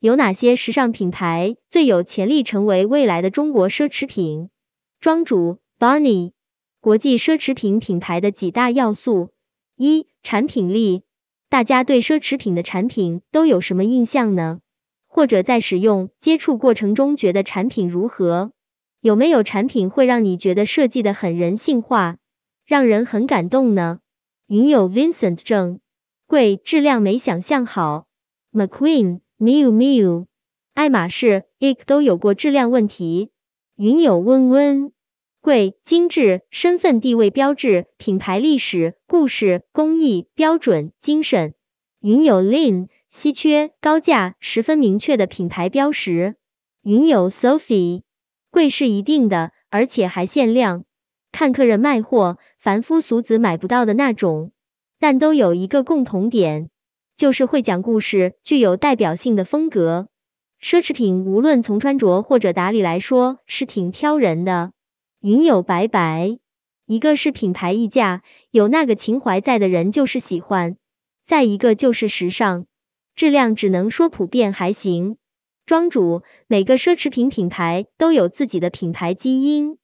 有哪些时尚品牌最有潜力成为未来的中国奢侈品？庄主 Bonnie，国际奢侈品品牌的几大要素：一、产品力。大家对奢侈品的产品都有什么印象呢？或者在使用、接触过程中觉得产品如何？有没有产品会让你觉得设计的很人性化，让人很感动呢？云友 Vincent 正，贵，质量没想象好。McQueen。Miu Miu，爱马仕，ik 都有过质量问题。云友温温，贵，精致，身份地位标志，品牌历史故事，工艺标准，精神。云友 Lin，稀缺，高价，十分明确的品牌标识。云友 Sophie，贵是一定的，而且还限量，看客人卖货，凡夫俗子买不到的那种，但都有一个共同点。就是会讲故事，具有代表性的风格。奢侈品无论从穿着或者打理来说，是挺挑人的。云友白白，一个是品牌溢价，有那个情怀在的人就是喜欢；再一个就是时尚，质量只能说普遍还行。庄主，每个奢侈品品牌都有自己的品牌基因，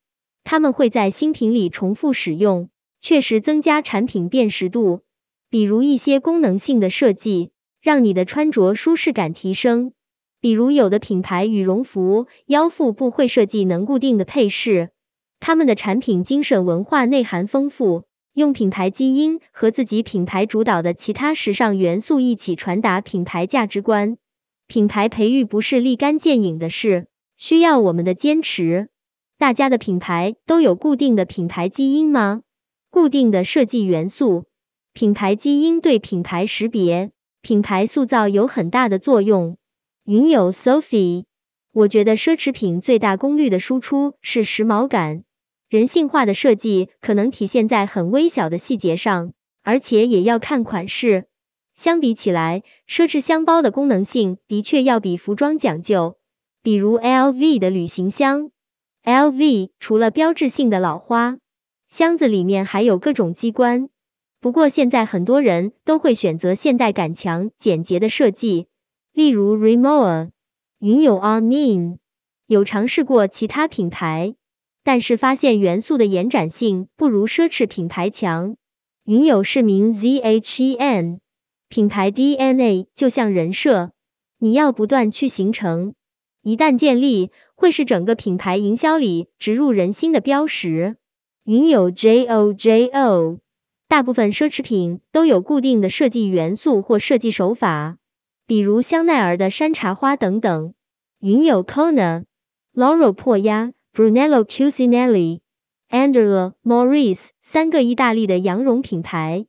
他们会在新品里重复使用，确实增加产品辨识度。比如一些功能性的设计，让你的穿着舒适感提升。比如有的品牌羽绒服腰腹部会设计能固定的配饰，他们的产品精神文化内涵丰富，用品牌基因和自己品牌主导的其他时尚元素一起传达品牌价值观。品牌培育不是立竿见影的事，需要我们的坚持。大家的品牌都有固定的品牌基因吗？固定的设计元素？品牌基因对品牌识别、品牌塑造有很大的作用。云友 Sophie，我觉得奢侈品最大功率的输出是时髦感，人性化的设计可能体现在很微小的细节上，而且也要看款式。相比起来，奢侈箱包的功能性的确要比服装讲究，比如 LV 的旅行箱。LV 除了标志性的老花，箱子里面还有各种机关。不过现在很多人都会选择现代感强、简洁的设计，例如 Rimowa。云友 Armin 有尝试过其他品牌，但是发现元素的延展性不如奢侈品牌强。云友是名 Zhen 品牌 DNA 就像人设，你要不断去形成，一旦建立，会是整个品牌营销里植入人心的标识。云友 JoJo。大部分奢侈品都有固定的设计元素或设计手法，比如香奈儿的山茶花等等。云有 Kona、Loro 破鸭、Brunello Cucinelli、Andrea Maurice 三个意大利的羊绒品牌，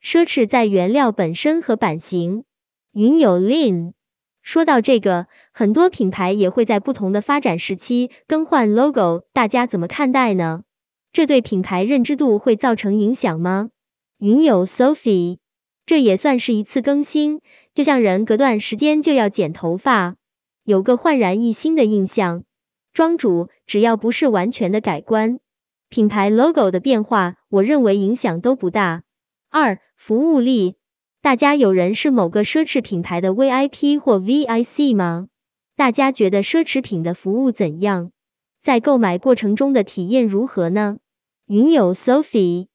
奢侈在原料本身和版型。云有 Lin，说到这个，很多品牌也会在不同的发展时期更换 logo，大家怎么看待呢？这对品牌认知度会造成影响吗？云友 Sophie，这也算是一次更新，就像人隔段时间就要剪头发，有个焕然一新的印象。庄主，只要不是完全的改观，品牌 logo 的变化，我认为影响都不大。二、服务力，大家有人是某个奢侈品牌的 VIP 或 VIC 吗？大家觉得奢侈品的服务怎样？在购买过程中的体验如何呢？云友 Sophie。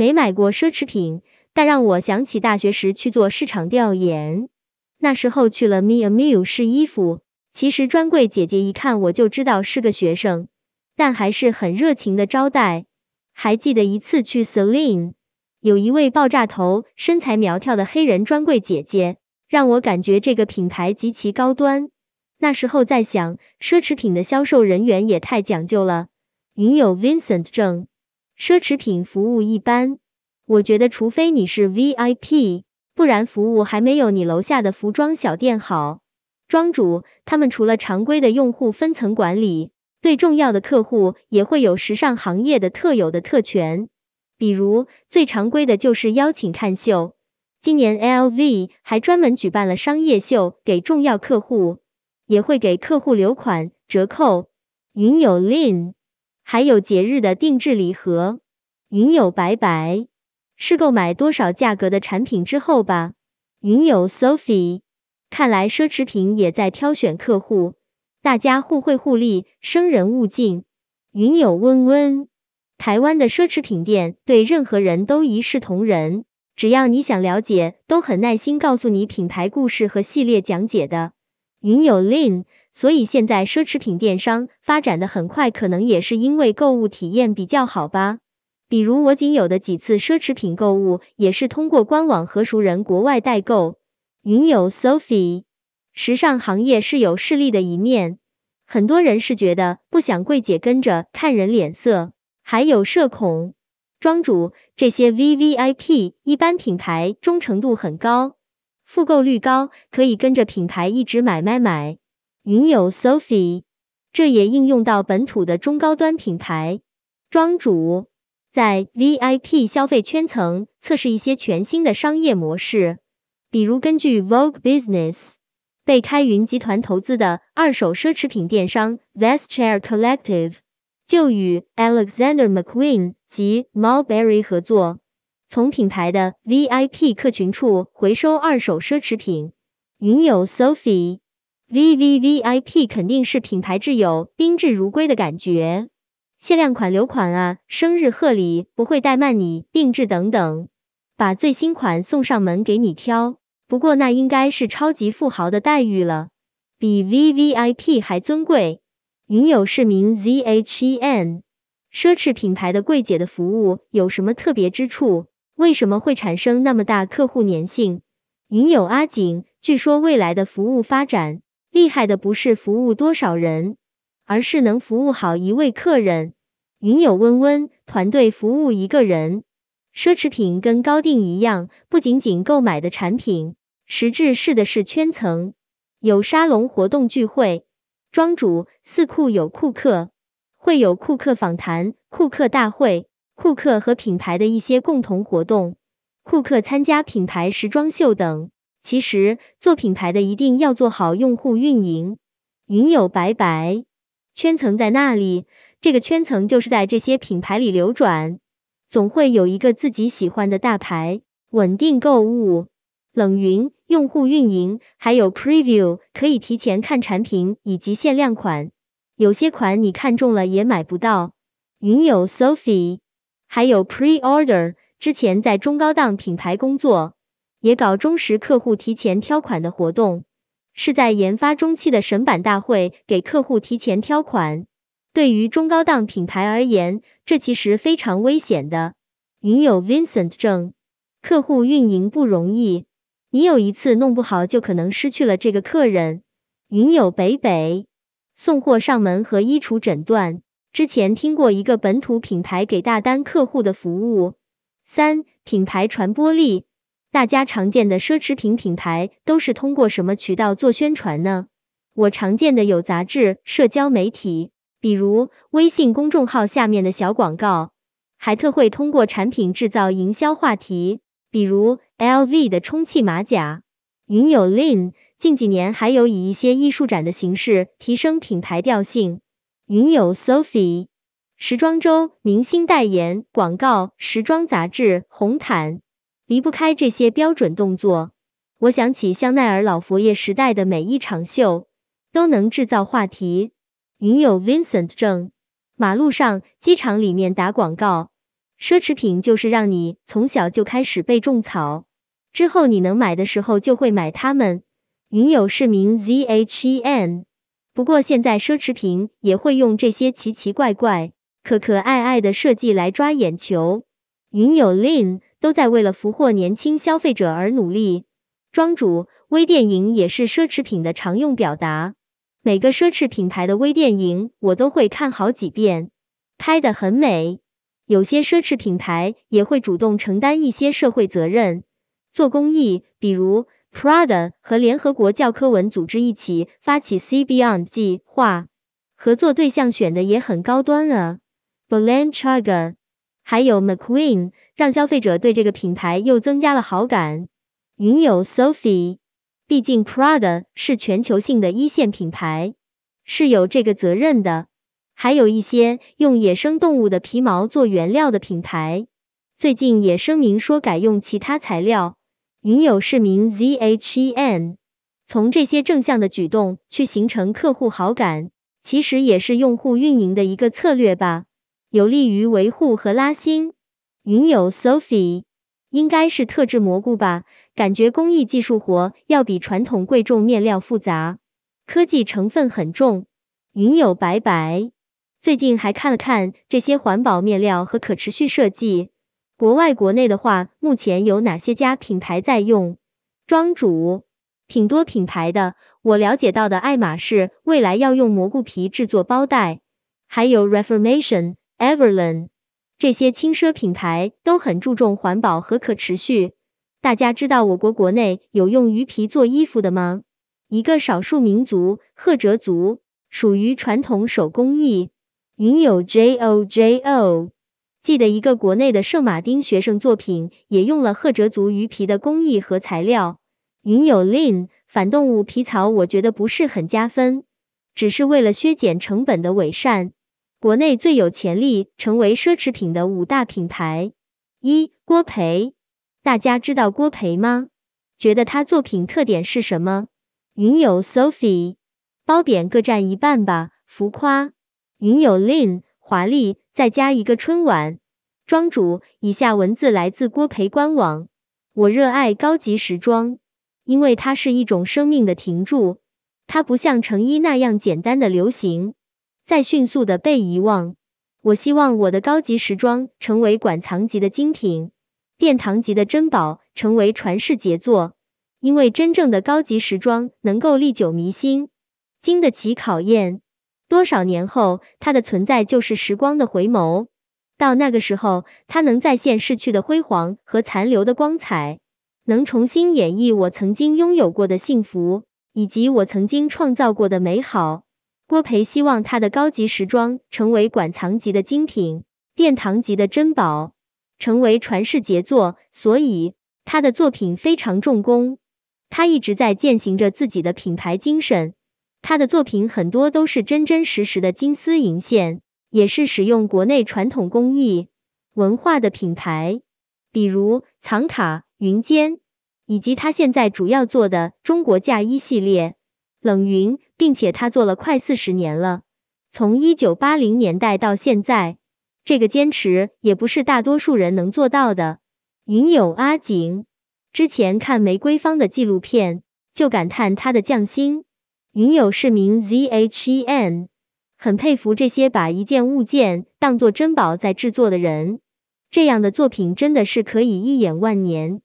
没买过奢侈品，但让我想起大学时去做市场调研。那时候去了 mi amiu 试衣服，其实专柜姐姐一看我就知道是个学生，但还是很热情的招待。还记得一次去 Celine，有一位爆炸头、身材苗条的黑人专柜姐姐，让我感觉这个品牌极其高端。那时候在想，奢侈品的销售人员也太讲究了。云有 Vincent 证。奢侈品服务一般，我觉得除非你是 VIP，不然服务还没有你楼下的服装小店好。庄主他们除了常规的用户分层管理，对重要的客户也会有时尚行业的特有的特权，比如最常规的就是邀请看秀。今年 LV 还专门举办了商业秀给重要客户，也会给客户留款折扣。云有 Lin。还有节日的定制礼盒，云友白白是购买多少价格的产品之后吧？云友 Sophie 看来奢侈品也在挑选客户，大家互惠互利，生人勿近。云友温温，台湾的奢侈品店对任何人都一视同仁，只要你想了解，都很耐心告诉你品牌故事和系列讲解的。云友 Lin，所以现在奢侈品电商发展的很快，可能也是因为购物体验比较好吧。比如我仅有的几次奢侈品购物，也是通过官网和熟人国外代购。云友 Sophie，时尚行业是有势力的一面，很多人是觉得不想柜姐跟着看人脸色，还有社恐。庄主，这些 V V I P 一般品牌忠诚度很高。复购率高，可以跟着品牌一直买买买。云友 Sophie，这也应用到本土的中高端品牌。庄主在 VIP 消费圈层测试一些全新的商业模式，比如根据 Vogue Business 被开云集团投资的二手奢侈品电商 Vest Chair Collective，就与 Alexander McQueen 及 Mulberry 合作。从品牌的 VIP 客群处回收二手奢侈品。云友 sofi V V V I P 肯定是品牌挚友，宾至如归的感觉。限量款留款啊，生日贺礼不会怠慢你，定制等等，把最新款送上门给你挑。不过那应该是超级富豪的待遇了，比 VVIP 还尊贵。云友市民 ZHEN，奢侈品牌的柜姐的服务有什么特别之处？为什么会产生那么大客户粘性？云友阿景，据说未来的服务发展厉害的不是服务多少人，而是能服务好一位客人。云友温温，团队服务一个人。奢侈品跟高定一样，不仅仅购买的产品，实质是的是圈层，有沙龙活动聚会，庄主四库有库克，会有库克访谈、库克大会。库克和品牌的一些共同活动，库克参加品牌时装秀等。其实做品牌的一定要做好用户运营。云友白白，圈层在那里，这个圈层就是在这些品牌里流转，总会有一个自己喜欢的大牌，稳定购物。冷云，用户运营还有 preview，可以提前看产品以及限量款，有些款你看中了也买不到。云友 Sophie。还有 pre-order，之前在中高档品牌工作，也搞忠实客户提前挑款的活动，是在研发中期的审版大会给客户提前挑款。对于中高档品牌而言，这其实非常危险的。云友 Vincent 证，客户运营不容易，你有一次弄不好就可能失去了这个客人。云友北北，送货上门和衣橱诊断。之前听过一个本土品牌给大单客户的服务。三、品牌传播力，大家常见的奢侈品品牌都是通过什么渠道做宣传呢？我常见的有杂志、社交媒体，比如微信公众号下面的小广告，还特会通过产品制造营销话题，比如 LV 的充气马甲。云友 Lin，近几年还有以一些艺术展的形式提升品牌调性。云友 Sophie，时装周、明星代言、广告、时装杂志、红毯，离不开这些标准动作。我想起香奈儿老佛爷时代的每一场秀，都能制造话题。云友 Vincent 正，马路上、机场里面打广告，奢侈品就是让你从小就开始被种草，之后你能买的时候就会买它们。云友市民 ZHEN。不过现在奢侈品也会用这些奇奇怪怪、可可爱爱的设计来抓眼球。云友 Lin 都在为了俘获年轻消费者而努力。庄主，微电影也是奢侈品的常用表达。每个奢侈品牌的微电影我都会看好几遍，拍的很美。有些奢侈品牌也会主动承担一些社会责任，做公益，比如。Prada 和联合国教科文组织一起发起 C Beyond 计划，合作对象选的也很高端啊。Balenciaga 还有 McQueen，让消费者对这个品牌又增加了好感。云友 Sophie，毕竟 Prada 是全球性的一线品牌，是有这个责任的。还有一些用野生动物的皮毛做原料的品牌，最近也声明说改用其他材料。云友市民 ZHEN，从这些正向的举动去形成客户好感，其实也是用户运营的一个策略吧，有利于维护和拉新。云友 Sophie 应该是特制蘑菇吧，感觉工艺技术活要比传统贵重面料复杂，科技成分很重。云友白白最近还看了看这些环保面料和可持续设计，国外国内的话，目前有哪些家品牌在用？庄主。挺多品牌的，我了解到的爱马仕未来要用蘑菇皮制作包袋，还有 Reformation、Everlane 这些轻奢品牌都很注重环保和可持续。大家知道我国国内有用鱼皮做衣服的吗？一个少数民族赫哲族，属于传统手工艺。云有 J O J O，记得一个国内的圣马丁学生作品也用了赫哲族鱼皮的工艺和材料。云有 Lin 反动物皮草，我觉得不是很加分，只是为了削减成本的伪善。国内最有潜力成为奢侈品的五大品牌，一郭培，大家知道郭培吗？觉得他作品特点是什么？云有 Sophie，褒贬各占一半吧，浮夸。云有 Lin 华丽，再加一个春晚。庄主，以下文字来自郭培官网，我热爱高级时装。因为它是一种生命的停驻，它不像成衣那样简单的流行，再迅速的被遗忘。我希望我的高级时装成为馆藏级的精品，殿堂级的珍宝，成为传世杰作。因为真正的高级时装能够历久弥新，经得起考验。多少年后，它的存在就是时光的回眸。到那个时候，它能再现逝去的辉煌和残留的光彩。能重新演绎我曾经拥有过的幸福，以及我曾经创造过的美好。郭培希望他的高级时装成为馆藏级的精品，殿堂级的珍宝，成为传世杰作。所以他的作品非常重工，他一直在践行着自己的品牌精神。他的作品很多都是真真实实的金丝银线，也是使用国内传统工艺文化的品牌，比如藏卡。云间，以及他现在主要做的中国嫁衣系列冷云，并且他做了快四十年了，从一九八零年代到现在，这个坚持也不是大多数人能做到的。云友阿景之前看玫瑰芳的纪录片，就感叹他的匠心。云友是名 zhen 很佩服这些把一件物件当做珍宝在制作的人，这样的作品真的是可以一眼万年。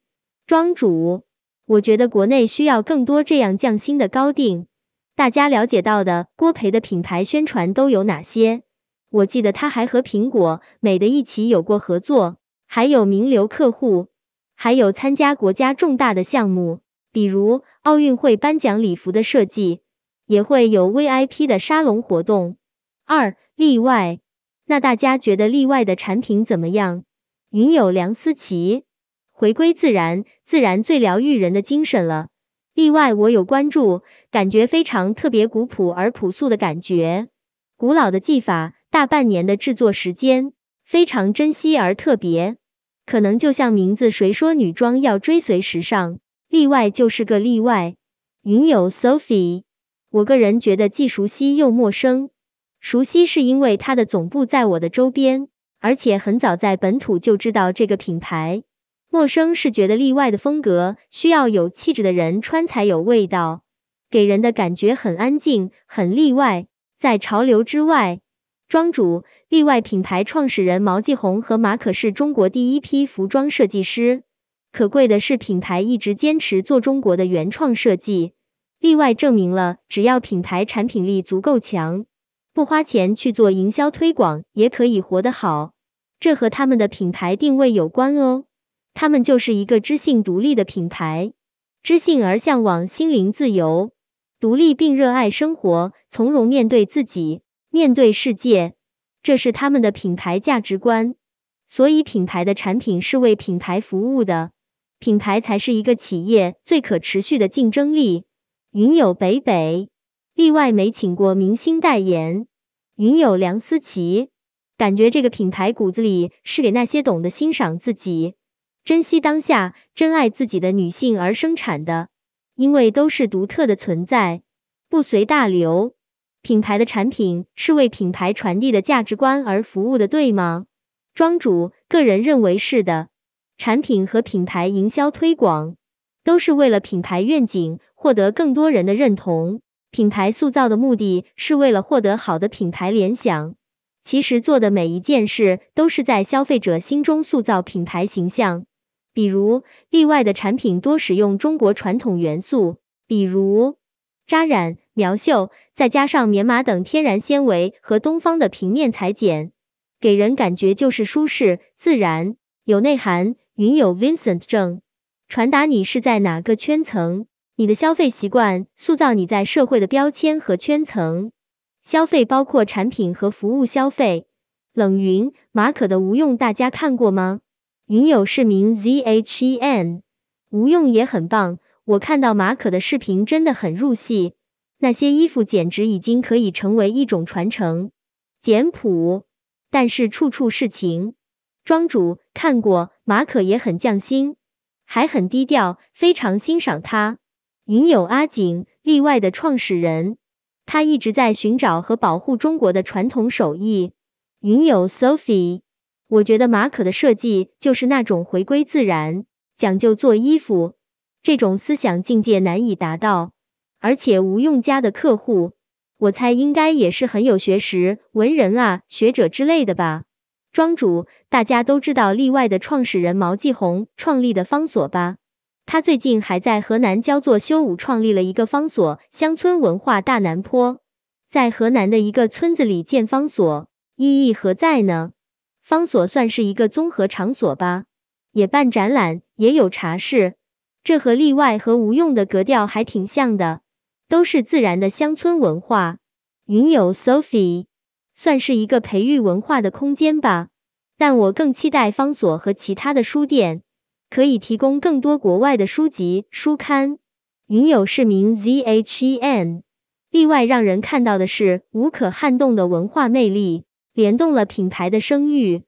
庄主，我觉得国内需要更多这样匠心的高定。大家了解到的郭培的品牌宣传都有哪些？我记得他还和苹果、美的一起有过合作，还有名流客户，还有参加国家重大的项目，比如奥运会颁奖礼服的设计，也会有 VIP 的沙龙活动。二例外，那大家觉得例外的产品怎么样？云有梁思琪。回归自然，自然最疗愈人的精神了。例外，我有关注，感觉非常特别，古朴而朴素的感觉，古老的技法，大半年的制作时间，非常珍惜而特别。可能就像名字，谁说女装要追随时尚？例外就是个例外。云友 Sophie，我个人觉得既熟悉又陌生。熟悉是因为它的总部在我的周边，而且很早在本土就知道这个品牌。陌生是觉得例外的风格，需要有气质的人穿才有味道，给人的感觉很安静，很例外，在潮流之外。庄主，例外品牌创始人毛继红和马可是中国第一批服装设计师。可贵的是，品牌一直坚持做中国的原创设计。例外证明了，只要品牌产品力足够强，不花钱去做营销推广，也可以活得好。这和他们的品牌定位有关哦。他们就是一个知性独立的品牌，知性而向往心灵自由，独立并热爱生活，从容面对自己，面对世界，这是他们的品牌价值观。所以品牌的产品是为品牌服务的，品牌才是一个企业最可持续的竞争力。云友北北，例外没请过明星代言。云友梁思琪，感觉这个品牌骨子里是给那些懂得欣赏自己。珍惜当下，珍爱自己的女性而生产的。因为都是独特的存在，不随大流。品牌的产品是为品牌传递的价值观而服务的，对吗？庄主个人认为是的。产品和品牌营销推广都是为了品牌愿景，获得更多人的认同。品牌塑造的目的是为了获得好的品牌联想。其实做的每一件事都是在消费者心中塑造品牌形象。比如，例外的产品多使用中国传统元素，比如扎染。苗绣，再加上棉麻等天然纤维和东方的平面裁剪，给人感觉就是舒适、自然、有内涵。云有 Vincent 正传达你是在哪个圈层，你的消费习惯塑造你在社会的标签和圈层。消费包括产品和服务消费。冷云马可的无用大家看过吗？云友市民 zhen 无用也很棒，我看到马可的视频真的很入戏。那些衣服简直已经可以成为一种传承，简朴，但是处处是情。庄主看过，马可也很匠心，还很低调，非常欣赏他。云友阿景，例外的创始人，他一直在寻找和保护中国的传统手艺。云友 Sophie，我觉得马可的设计就是那种回归自然，讲究做衣服，这种思想境界难以达到。而且吴用家的客户，我猜应该也是很有学识、文人啊、学者之类的吧。庄主，大家都知道例外的创始人毛继红创立的方所吧？他最近还在河南焦作修武创立了一个方所，乡村文化大南坡，在河南的一个村子里建方所，意义何在呢？方所算是一个综合场所吧，也办展览，也有茶室，这和例外和无用的格调还挺像的。都是自然的乡村文化。云友 Sophie 算是一个培育文化的空间吧，但我更期待方所和其他的书店可以提供更多国外的书籍书刊。云友市民 zhen 例外让人看到的是无可撼动的文化魅力，联动了品牌的声誉。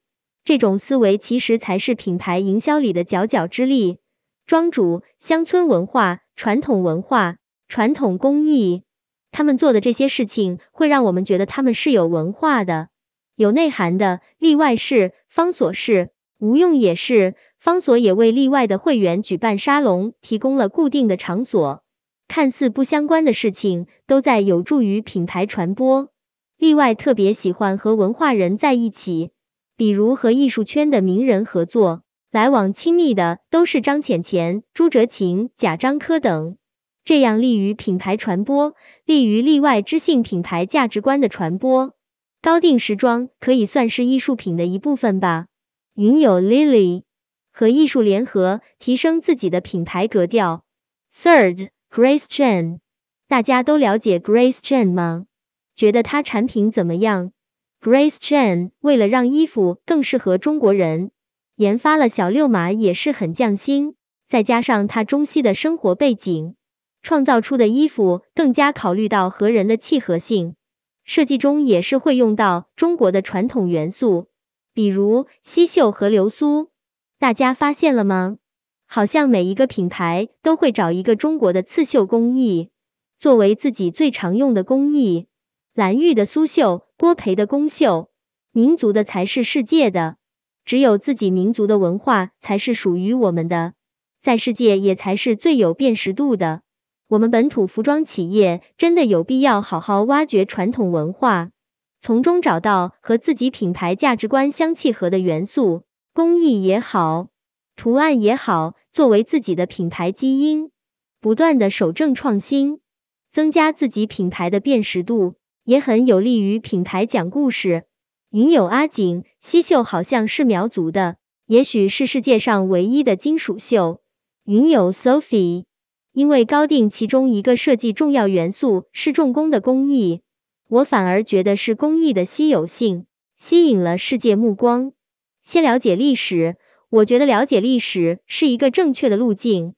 这种思维其实才是品牌营销里的佼佼之力。庄主乡村文化、传统文化。传统工艺，他们做的这些事情会让我们觉得他们是有文化的、有内涵的。例外是方所是，无用也是，方所也为例外的会员举办沙龙，提供了固定的场所。看似不相关的事情，都在有助于品牌传播。例外特别喜欢和文化人在一起，比如和艺术圈的名人合作，来往亲密的都是张浅浅、朱哲琴、贾樟柯等。这样利于品牌传播，利于例外知性品牌价值观的传播。高定时装可以算是艺术品的一部分吧。云友 Lily 和艺术联合，提升自己的品牌格调。Third Grace Chen，大家都了解 Grace Chen 吗？觉得他产品怎么样？Grace Chen 为了让衣服更适合中国人，研发了小六码也是很匠心，再加上他中西的生活背景。创造出的衣服更加考虑到和人的契合性，设计中也是会用到中国的传统元素，比如西绣和流苏。大家发现了吗？好像每一个品牌都会找一个中国的刺绣工艺作为自己最常用的工艺。蓝玉的苏绣，郭培的宫绣，民族的才是世界的，只有自己民族的文化才是属于我们的，在世界也才是最有辨识度的。我们本土服装企业真的有必要好好挖掘传统文化，从中找到和自己品牌价值观相契合的元素，工艺也好，图案也好，作为自己的品牌基因，不断的守正创新，增加自己品牌的辨识度，也很有利于品牌讲故事。云友阿景，西绣好像是苗族的，也许是世界上唯一的金属绣。云友 Sophie。因为高定其中一个设计重要元素是重工的工艺，我反而觉得是工艺的稀有性吸引了世界目光。先了解历史，我觉得了解历史是一个正确的路径，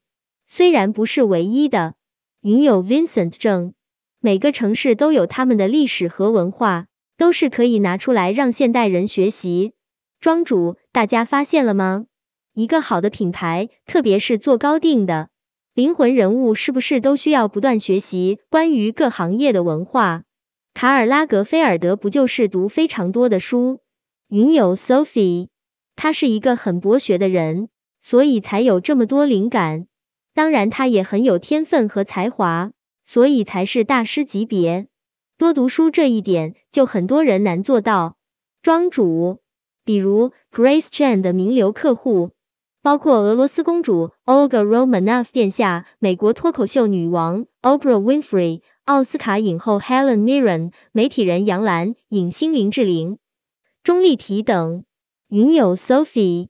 虽然不是唯一的。云友 Vincent 正，每个城市都有他们的历史和文化，都是可以拿出来让现代人学习。庄主，大家发现了吗？一个好的品牌，特别是做高定的。灵魂人物是不是都需要不断学习关于各行业的文化？卡尔拉格菲尔德不就是读非常多的书？云友 Sophie，他是一个很博学的人，所以才有这么多灵感。当然，他也很有天分和才华，所以才是大师级别。多读书这一点，就很多人难做到。庄主，比如 Grace Chan 的名流客户。包括俄罗斯公主 Olga Romanov 殿下、美国脱口秀女王 Oprah Winfrey、奥斯卡影后 Helen Mirren、媒体人杨澜、影星林志玲、钟丽缇等。云友 Sophie，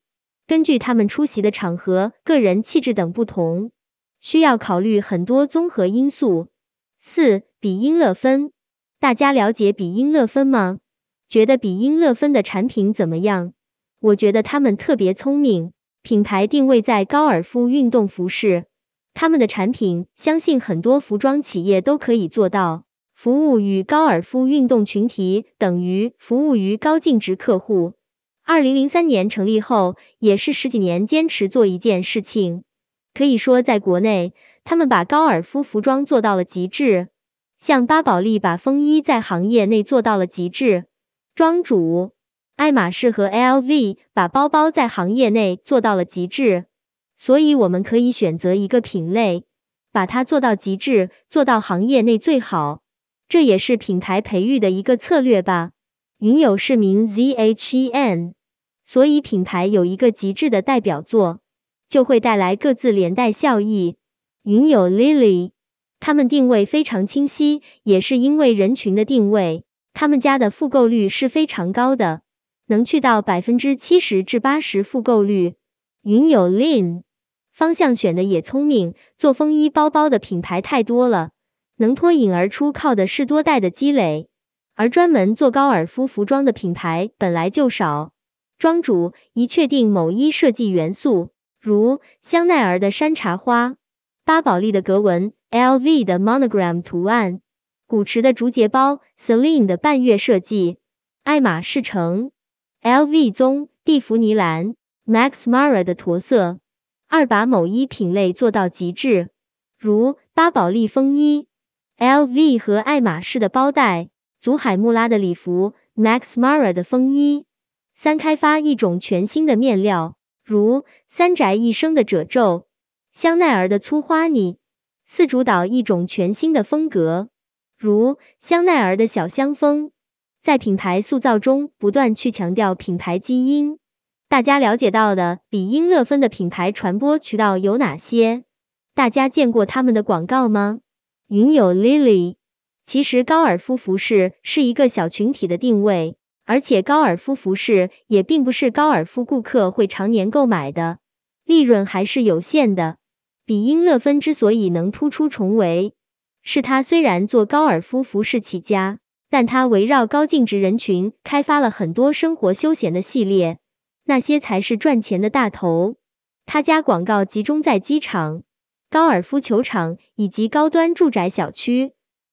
根据他们出席的场合、个人气质等不同，需要考虑很多综合因素。四、比音乐分，大家了解比音乐分吗？觉得比音乐分的产品怎么样？我觉得他们特别聪明。品牌定位在高尔夫运动服饰，他们的产品相信很多服装企业都可以做到。服务于高尔夫运动群体等于服务于高净值客户。二零零三年成立后，也是十几年坚持做一件事情。可以说，在国内，他们把高尔夫服装做到了极致，像巴宝莉把风衣在行业内做到了极致。庄主。爱马仕和 LV 把包包在行业内做到了极致，所以我们可以选择一个品类，把它做到极致，做到行业内最好，这也是品牌培育的一个策略吧。云友是名 ZHEN，所以品牌有一个极致的代表作，就会带来各自连带效益。云友 Lily，他们定位非常清晰，也是因为人群的定位，他们家的复购率是非常高的。能去到百分之七十至八十复购率。云友 Lin 方向选的也聪明，做风衣包包的品牌太多了，能脱颖而出靠的是多代的积累，而专门做高尔夫服装的品牌本来就少。庄主一确定某一设计元素，如香奈儿的山茶花、巴宝莉的格纹、LV 的 monogram 图案、古驰的竹节包、Celine 的半月设计、爱马仕橙。LV 棕、蒂芙尼蓝、Max Mara 的驼色，二把某一品类做到极致，如巴宝莉风衣、LV 和爱马仕的包袋、祖海穆拉的礼服、Max Mara 的风衣；三开发一种全新的面料，如三宅一生的褶皱、香奈儿的粗花呢；四主导一种全新的风格，如香奈儿的小香风。在品牌塑造中不断去强调品牌基因。大家了解到的比音乐芬的品牌传播渠道有哪些？大家见过他们的广告吗？云有 Lily。其实高尔夫服饰是一个小群体的定位，而且高尔夫服饰也并不是高尔夫顾客会常年购买的，利润还是有限的。比英乐芬之所以能突出重围，是他虽然做高尔夫服饰起家。但他围绕高净值人群开发了很多生活休闲的系列，那些才是赚钱的大头。他家广告集中在机场、高尔夫球场以及高端住宅小区。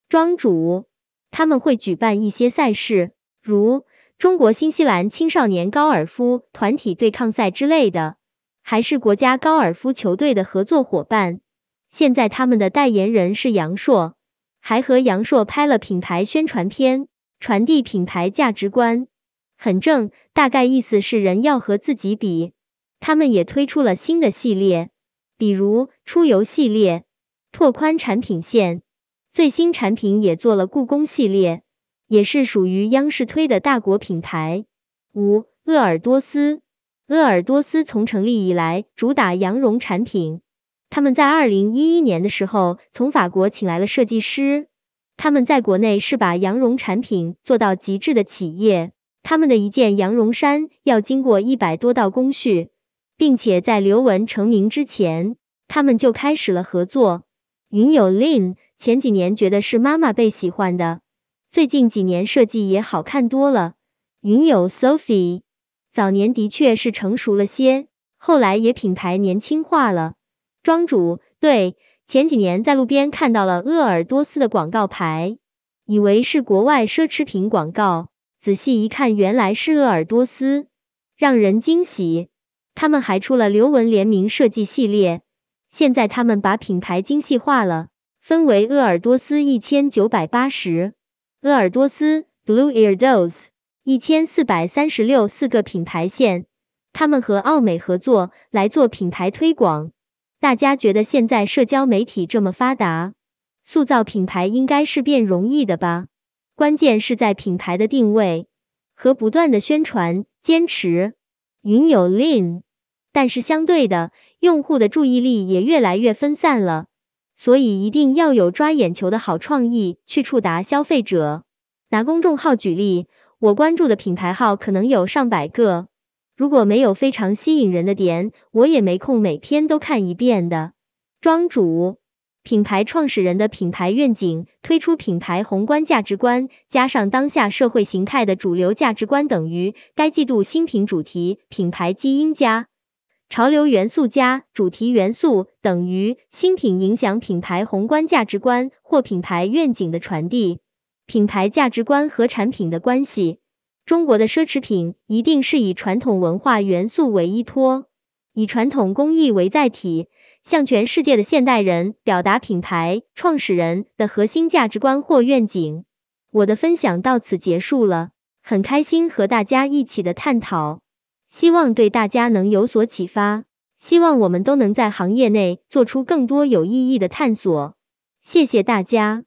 庄主他们会举办一些赛事，如中国新西兰青少年高尔夫团体对抗赛之类的，还是国家高尔夫球队的合作伙伴。现在他们的代言人是杨硕。还和杨烁拍了品牌宣传片，传递品牌价值观，很正。大概意思是人要和自己比。他们也推出了新的系列，比如出游系列，拓宽产品线。最新产品也做了故宫系列，也是属于央视推的大国品牌。五鄂尔多斯，鄂尔多斯从成立以来主打羊绒产品。他们在二零一一年的时候从法国请来了设计师，他们在国内是把羊绒产品做到极致的企业。他们的一件羊绒衫要经过一百多道工序，并且在刘雯成名之前，他们就开始了合作。云友 Lin 前几年觉得是妈妈被喜欢的，最近几年设计也好看多了。云友 Sophie 早年的确是成熟了些，后来也品牌年轻化了。庄主对前几年在路边看到了鄂尔多斯的广告牌，以为是国外奢侈品广告，仔细一看原来是鄂尔多斯，让人惊喜。他们还出了刘雯联名设计系列，现在他们把品牌精细化了，分为鄂尔多斯一千九百八十、鄂尔多斯 Blue Ear Dolls 一千四百三十六四个品牌线。他们和奥美合作来做品牌推广。大家觉得现在社交媒体这么发达，塑造品牌应该是变容易的吧？关键是在品牌的定位和不断的宣传坚持。云有 Lin，但是相对的，用户的注意力也越来越分散了，所以一定要有抓眼球的好创意去触达消费者。拿公众号举例，我关注的品牌号可能有上百个。如果没有非常吸引人的点，我也没空每篇都看一遍的。庄主，品牌创始人的品牌愿景，推出品牌宏观价值观，加上当下社会形态的主流价值观，等于该季度新品主题品牌基因加潮流元素加主题元素，等于新品影响品牌宏观价值观或品牌愿景的传递。品牌价值观和产品的关系。中国的奢侈品一定是以传统文化元素为依托，以传统工艺为载体，向全世界的现代人表达品牌创始人的核心价值观或愿景。我的分享到此结束了，很开心和大家一起的探讨，希望对大家能有所启发，希望我们都能在行业内做出更多有意义的探索。谢谢大家。